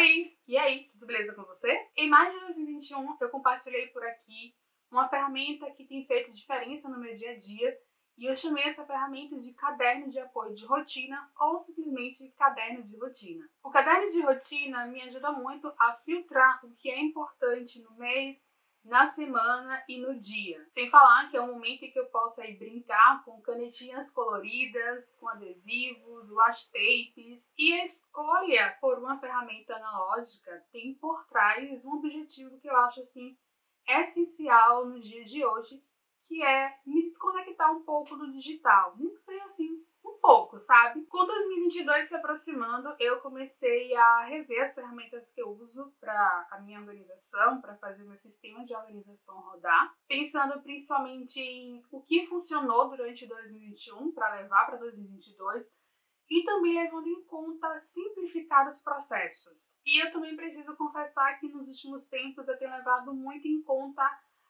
Oi! E aí, tudo beleza com você? Em maio de 2021, eu compartilhei por aqui uma ferramenta que tem feito diferença no meu dia a dia e eu chamei essa ferramenta de caderno de apoio de rotina ou simplesmente caderno de rotina. O caderno de rotina me ajuda muito a filtrar o que é importante no mês, na semana e no dia. Sem falar que é um momento em que eu posso aí brincar com canetinhas coloridas, com adesivos, washi tapes. E a escolha por uma ferramenta analógica tem por trás um objetivo que eu acho assim essencial nos dias de hoje, que é me desconectar um pouco do digital. Nem que seja assim um pouco, sabe? Com 2022 se aproximando, eu comecei a rever as ferramentas que eu uso para a minha organização, para fazer meu sistema de organização rodar, pensando principalmente em o que funcionou durante 2021 para levar para 2022 e também levando em conta simplificar os processos. E eu também preciso confessar que nos últimos tempos eu tenho levado muito em conta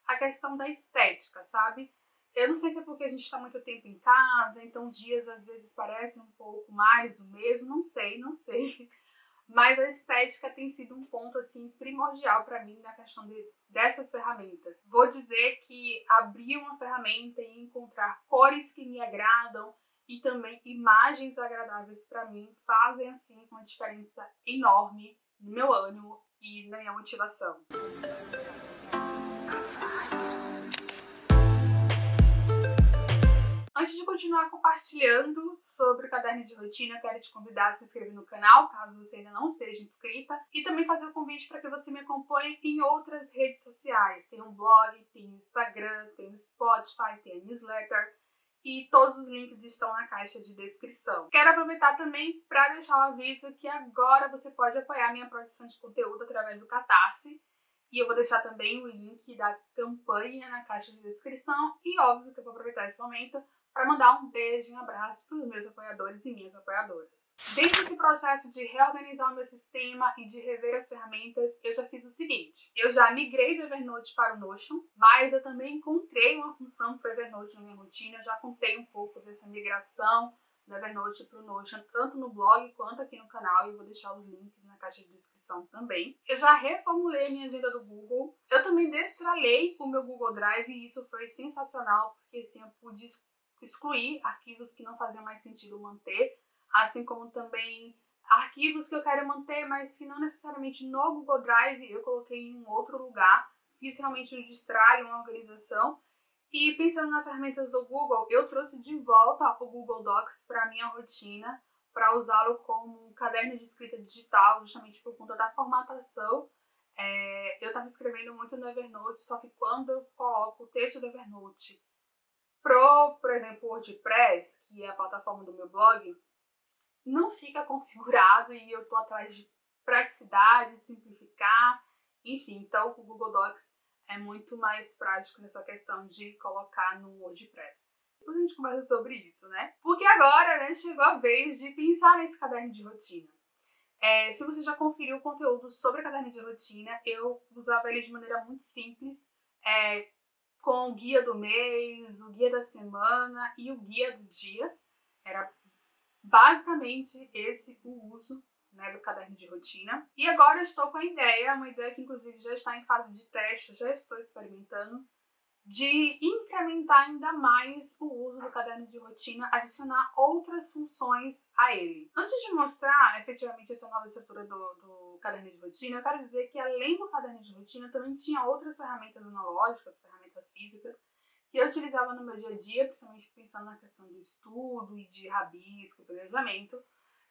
a questão da estética, sabe? Eu não sei se é porque a gente está muito tempo em casa, então dias às vezes parecem um pouco mais do mesmo, não sei, não sei. Mas a estética tem sido um ponto assim primordial para mim na questão de, dessas ferramentas. Vou dizer que abrir uma ferramenta e encontrar cores que me agradam e também imagens agradáveis para mim fazem assim uma diferença enorme no meu ânimo e na minha motivação. Antes de continuar compartilhando sobre o caderno de rotina, quero te convidar a se inscrever no canal, caso você ainda não seja inscrita, e também fazer o um convite para que você me acompanhe em outras redes sociais. Tem um blog, tem o Instagram, tem o Spotify, tem a newsletter, e todos os links estão na caixa de descrição. Quero aproveitar também para deixar o aviso que agora você pode apoiar minha produção de conteúdo através do Catarse. E eu vou deixar também o link da campanha na caixa de descrição. E óbvio que eu vou aproveitar esse momento para mandar um beijo e um abraço para os meus apoiadores e minhas apoiadoras. Dentro desse processo de reorganizar o meu sistema e de rever as ferramentas, eu já fiz o seguinte: eu já migrei do Evernote para o Notion, mas eu também encontrei uma função para o Evernote na minha rotina, eu já contei um pouco dessa migração do Evernote para o Notion, tanto no blog quanto aqui no canal, e vou deixar os links na caixa de descrição também. Eu já reformulei minha agenda do Google, eu também destralhei o meu Google Drive e isso foi sensacional, porque assim eu pude excluir arquivos que não faziam mais sentido manter, assim como também arquivos que eu quero manter, mas que não necessariamente no Google Drive eu coloquei em um outro lugar, fiz realmente um destralhe, uma organização. E pensando nas ferramentas do Google, eu trouxe de volta o Google Docs para minha rotina, para usá-lo como um caderno de escrita digital, justamente por conta da formatação. É, eu estava escrevendo muito no Evernote, só que quando eu coloco o texto do Evernote Pro, por exemplo, WordPress, que é a plataforma do meu blog, não fica configurado e eu tô atrás de praticidade, simplificar, enfim, então o Google Docs é muito mais prático nessa questão de colocar no WordPress. Depois a gente conversa sobre isso, né? Porque agora né, chegou a vez de pensar nesse caderno de rotina. É, se você já conferiu o conteúdo sobre caderno de rotina, eu usava ele de maneira muito simples. É, com o guia do mês, o guia da semana e o guia do dia. Era basicamente esse o uso né, do caderno de rotina. E agora eu estou com a ideia, uma ideia que inclusive já está em fase de teste, já estou experimentando, de incrementar ainda mais o uso do caderno de rotina, adicionar outras funções a ele. Antes de mostrar efetivamente essa nova estrutura do, do caderno de rotina, eu quero dizer que além do caderno de rotina, também tinha outras ferramentas analógicas, ferramentas físicas, que eu utilizava no meu dia a dia, principalmente pensando na questão do estudo e de rabisco, planejamento.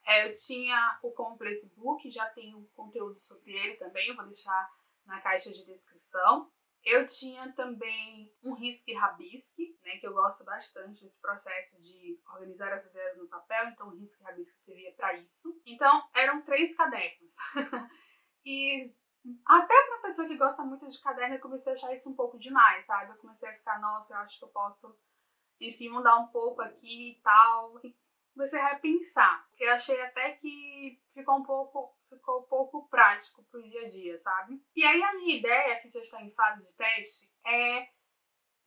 É, eu tinha o Complex Book, já tenho conteúdo sobre ele também, eu vou deixar na caixa de descrição. Eu tinha também um risque rabisque, né, que eu gosto bastante desse processo de organizar as ideias no papel, então o risque rabisque servia para isso. Então, eram três cadernos. e até para uma pessoa que gosta muito de caderno, eu comecei a achar isso um pouco demais, sabe? Eu comecei a ficar, nossa, eu acho que eu posso, enfim, mudar um pouco aqui e tal. Comecei a repensar, porque achei até que ficou um pouco ficou pouco prático pro dia a dia, sabe? E aí a minha ideia, que já está em fase de teste, é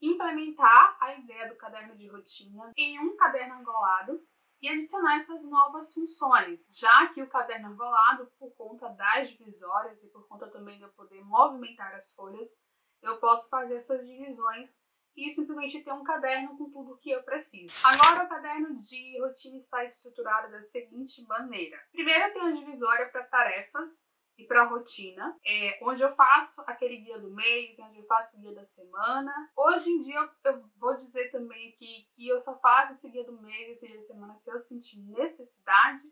implementar a ideia do caderno de rotina em um caderno angolado e adicionar essas novas funções, já que o caderno enrolado, por conta das divisórias e por conta também de eu poder movimentar as folhas, eu posso fazer essas divisões e simplesmente ter um caderno com tudo o que eu preciso. Agora o caderno de rotina está estruturado da seguinte maneira. Primeiro eu tenho uma divisória para tarefas, e para rotina, é, onde eu faço aquele guia do mês, onde eu faço o guia da semana. Hoje em dia eu, vou dizer também aqui que eu só faço esse guia do mês, esse dia da semana, se eu sentir necessidade,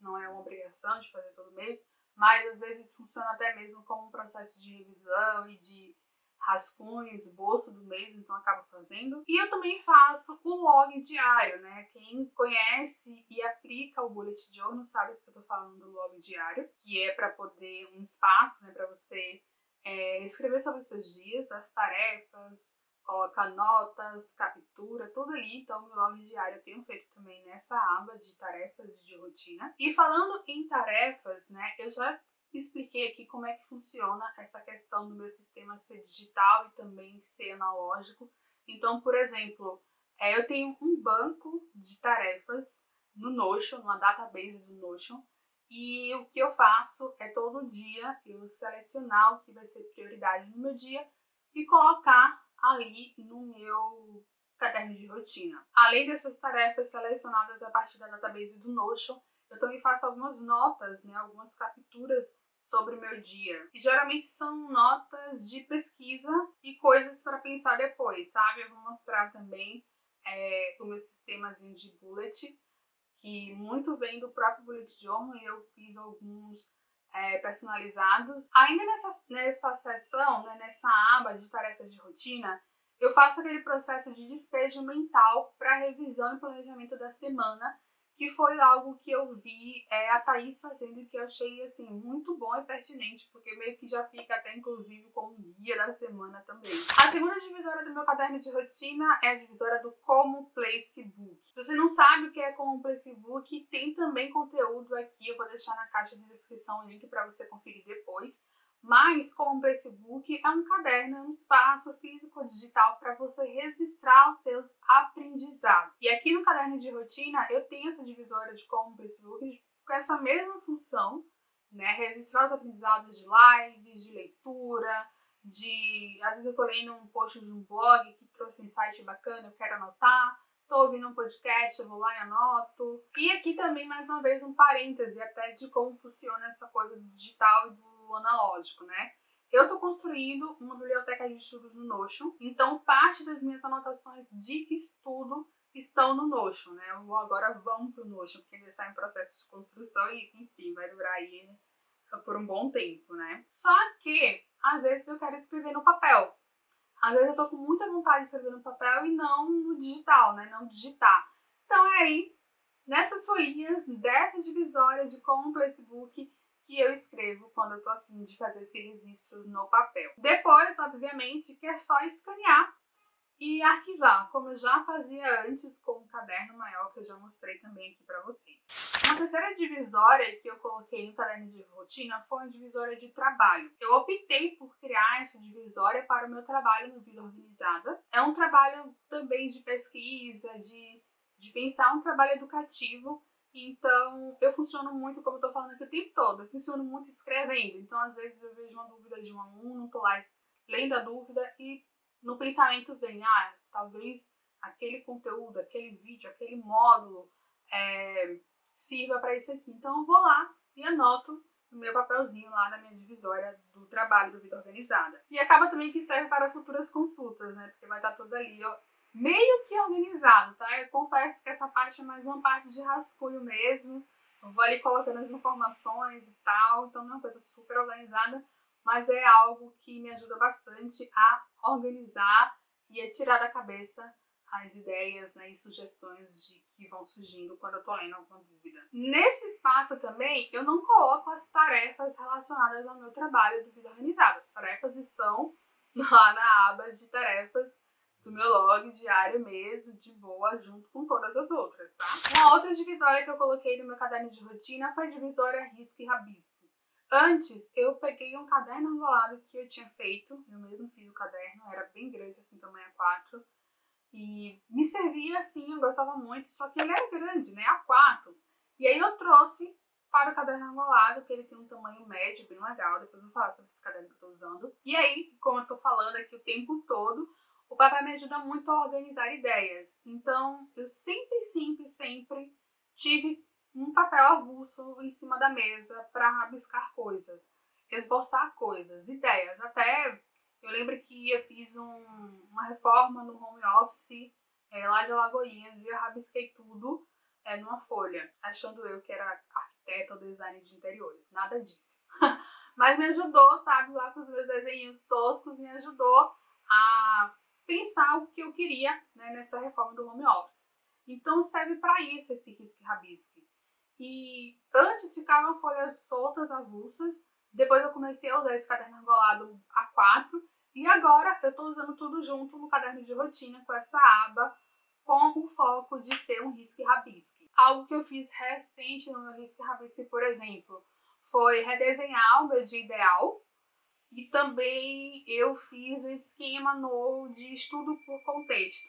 não é uma obrigação de fazer todo mês, mas às vezes funciona até mesmo como um processo de revisão e de rascunho, esboço do mês, então acabo fazendo. E eu também faço o log diário, né? Quem conhece e aplica o bullet journal sabe que eu tô falando do log diário, que é para poder um espaço, né, para você é, escrever sobre os seus dias, as tarefas, colocar notas, captura, tudo ali. Então, meu log diário eu tenho feito também nessa aba de tarefas de rotina. E falando em tarefas, né, eu já expliquei aqui como é que funciona essa questão do meu sistema ser digital e também ser analógico. Então, por exemplo, é, eu tenho um banco de tarefas no Notion, numa database do Notion, e o que eu faço é todo dia eu selecionar o que vai ser prioridade no meu dia e colocar ali no meu caderno de rotina. Além dessas tarefas selecionadas a partir da database do Notion, eu também faço algumas notas, né, algumas capturas sobre o meu dia. E geralmente são notas de pesquisa e coisas para pensar depois, sabe? Eu vou mostrar também é, o meu sistemazinho de bullet, que muito vem do próprio Bullet Journal e eu fiz alguns é, personalizados. Ainda nessa, nessa seção, né, nessa aba de tarefas de rotina, eu faço aquele processo de despejo mental para revisão e planejamento da semana que foi algo que eu vi é, a Thaís fazendo e que eu achei assim muito bom e pertinente, porque meio que já fica até inclusive como guia da semana também. A segunda divisória do meu caderno de rotina é a divisória do Como Placebook. Se você não sabe o que é Como Placebook, tem também conteúdo aqui, eu vou deixar na caixa de descrição o link para você conferir depois. Mas, como o Facebook, é um caderno, é um espaço físico digital para você registrar os seus aprendizados. E aqui no caderno de rotina, eu tenho essa divisória de como o Facebook com essa mesma função, né? Registrar os aprendizados de lives, de leitura, de. Às vezes eu estou lendo um post de um blog que trouxe um insight bacana, eu quero anotar. Estou ouvindo um podcast, eu vou lá e anoto. E aqui também, mais uma vez, um parêntese até de como funciona essa coisa do digital e do analógico, né? Eu estou construindo uma biblioteca de estudos no Notion, então parte das minhas anotações de estudo estão no Notion, né? Eu agora vão para o Notion, porque ele está em processo de construção e, enfim, vai durar aí por um bom tempo, né? Só que, às vezes, eu quero escrever no papel. Às vezes eu tô com muita vontade de escrever no papel e não no digital, né? Não digitar. Então é aí, nessas folhinhas dessa divisória de como o Facebook, que eu escrevo quando eu tô afim de fazer esses registros no papel. Depois, obviamente, que é só escanear e arquivar, como eu já fazia antes com um caderno maior que eu já mostrei também aqui para vocês. Uma terceira divisória que eu coloquei no caderno de rotina foi uma divisória de trabalho. Eu optei por criar essa divisória para o meu trabalho no Vida Organizada. É um trabalho também de pesquisa, de, de pensar um trabalho educativo então, eu funciono muito, como eu tô falando aqui o tempo todo, eu funciono muito escrevendo. Então, às vezes, eu vejo uma dúvida de um aluno, tô lá lendo a dúvida e no pensamento vem, ah, talvez aquele conteúdo, aquele vídeo, aquele módulo é, sirva para isso aqui. Então, eu vou lá e anoto no meu papelzinho lá na minha divisória do trabalho do Vida Organizada. E acaba também que serve para futuras consultas, né? Porque vai estar tudo ali, ó, meio que organizado, tá? Eu confesso que essa parte é mais uma parte de rascunho mesmo. Eu vou ali colocando as informações e tal, então não é uma coisa super organizada, mas é algo que me ajuda bastante a organizar e a tirar da cabeça as ideias né, e sugestões de que vão surgindo quando eu tô lendo alguma dúvida. Nesse espaço também, eu não coloco as tarefas relacionadas ao meu trabalho do Vida Organizada. As tarefas estão lá na aba de tarefas do meu log diário mesmo, de boa, junto com todas as outras, tá? Uma outra divisória que eu coloquei no meu caderno de rotina foi a divisória risco e rabisco. Antes, eu peguei um caderno enrolado que eu tinha feito, eu mesmo fiz o caderno, era bem grande, assim, tamanho A4, E me servia assim, eu gostava muito, só que ele era grande, né? A4. E aí eu trouxe para o caderno argolado, que ele tem um tamanho médio, bem legal. Depois eu falo sobre esse caderno que eu estou usando. E aí, como eu estou falando aqui o tempo todo, o papel me ajuda muito a organizar ideias. Então, eu sempre, sempre, sempre tive um papel avulso em cima da mesa para rabiscar coisas, esboçar coisas, ideias. Até eu lembro que eu fiz um, uma reforma no home office é, lá de Alagoinhas e eu rabisquei tudo é, numa folha, achando eu que era arquiteta ou design de interiores. Nada disso. Mas me ajudou, sabe, lá com os meus desenhos toscos, me ajudou a pensar o que eu queria né, nessa reforma do home office. Então serve para isso esse risque rabisque. E antes ficavam folhas soltas, avulsas. Depois eu comecei a usar esse caderno argolado A4. E agora eu estou usando tudo junto no caderno de rotina com essa aba com o foco de ser um risque rabisque. Algo que eu fiz recente no meu risque rabisque, por exemplo, foi redesenhar o meu dia ideal e também eu fiz um esquema novo de estudo por contexto.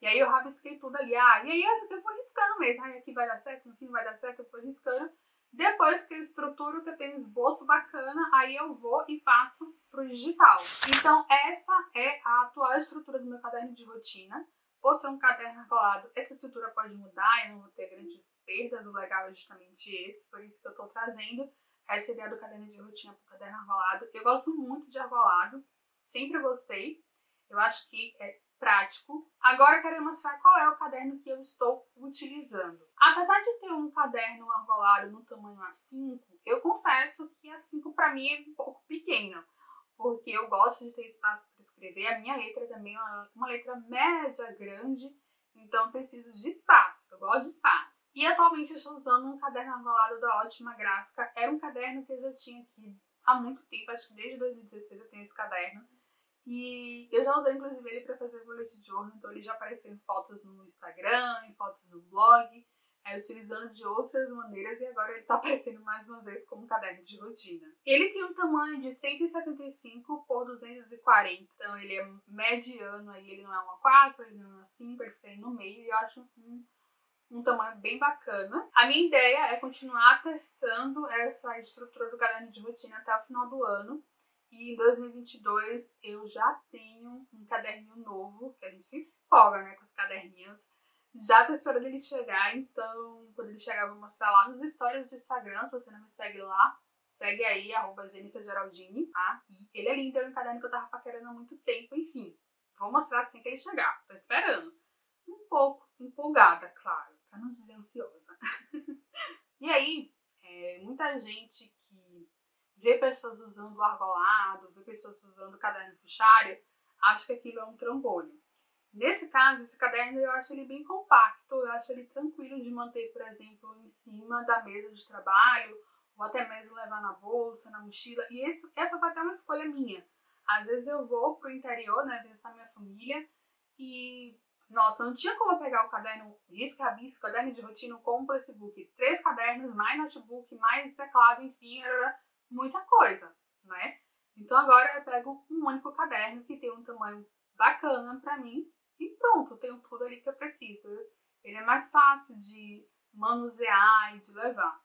E aí eu rabisquei tudo ali. Ah, e aí eu fui riscando mesmo. Ah, aqui vai dar certo, aqui não vai dar certo, eu fui riscando. Depois que eu estruturo, que eu tenho esboço bacana, aí eu vou e passo pro digital. Então essa é a atual estrutura do meu caderno de rotina. Por ser um caderno colado, essa estrutura pode mudar, eu não vou ter grandes perdas, o legal é justamente esse, por isso que eu estou trazendo essa ideia do caderno de rotina para o caderno arrolado. Eu gosto muito de arrolado, sempre gostei. Eu acho que é prático. Agora quero mostrar qual é o caderno que eu estou utilizando. Apesar de ter um caderno arrolado no tamanho A5, eu confesso que A5 para mim é um pouco pequeno, porque eu gosto de ter espaço para escrever. A minha letra também é uma letra média, grande, então preciso de espaço, eu gosto de espaço. E atualmente eu estou usando um caderno arrolado da Ótima Gráfica. Era um caderno que eu já tinha aqui há muito tempo, acho que desde 2016 eu tenho esse caderno. E eu já usei inclusive ele para fazer bullet journal, então ele já apareceu em fotos no Instagram, em fotos no blog é, utilizando de outras maneiras e agora ele está aparecendo mais uma vez como caderno de rotina. Ele tem um tamanho de 175 por 240, então ele é mediano aí, ele não é uma 4, ele não é uma 5, ele fica no meio e eu acho um, um tamanho bem bacana. A minha ideia é continuar testando essa estrutura do caderno de rotina até o final do ano. E em 2022 eu já tenho um caderninho novo, que a gente sempre se empolga né, com os caderninhos. Já tô esperando ele chegar, então quando ele chegar eu vou mostrar lá nos stories do Instagram, se você não me segue lá, segue aí, arroba Jennifer Geraldini, tá? E ele é lindo, era um caderno que eu tava paquerando há muito tempo, enfim. Vou mostrar assim que ele chegar, tô esperando. Um pouco empolgada, claro, pra não dizer ansiosa. e aí, é, muita gente que vê pessoas usando o argolado, vê pessoas usando o caderno fichário, acha que aquilo é um trambolho. Nesse caso, esse caderno eu acho ele bem compacto, eu acho ele tranquilo de manter, por exemplo, em cima da mesa de trabalho, ou até mesmo levar na bolsa, na mochila. E esse, essa foi até uma escolha minha. Às vezes eu vou pro interior, né, visitar minha família, e, nossa, não tinha como pegar o caderno risco rabisco, caderno de rotina com o Facebook. Três cadernos, mais notebook, mais teclado, enfim, era muita coisa, né? Então agora eu pego um único caderno que tem um tamanho bacana para mim e pronto, eu tenho tudo ali que eu preciso. Ele é mais fácil de manusear e de levar.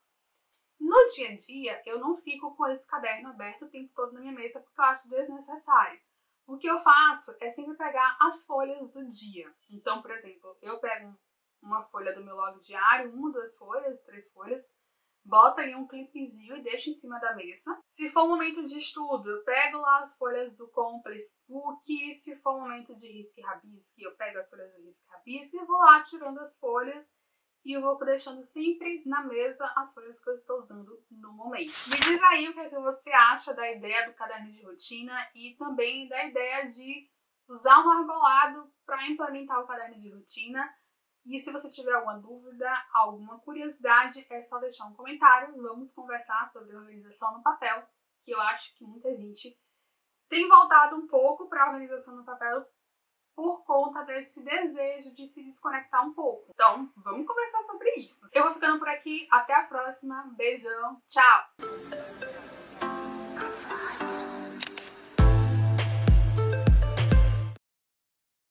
No dia a dia, eu não fico com esse caderno aberto o tempo todo na minha mesa porque eu acho desnecessário. O que eu faço é sempre pegar as folhas do dia. Então, por exemplo, eu pego uma folha do meu log diário, uma, duas folhas, três folhas, bota ali um clipezinho e deixa em cima da mesa. Se for um momento de estudo, eu pego lá as folhas do Complex Book. Se for um momento de risque rabisque, eu pego as folhas do risque rabisque e vou lá tirando as folhas e eu vou deixando sempre na mesa as folhas que eu estou usando no momento. Me diz aí o que, é que você acha da ideia do caderno de rotina e também da ideia de usar um arbolado para implementar o caderno de rotina. E se você tiver alguma dúvida, alguma curiosidade, é só deixar um comentário. Vamos conversar sobre organização no papel, que eu acho que muita gente tem voltado um pouco para a organização no papel por conta desse desejo de se desconectar um pouco. Então, vamos conversar sobre isso. Eu vou ficando por aqui. Até a próxima. Beijão. Tchau!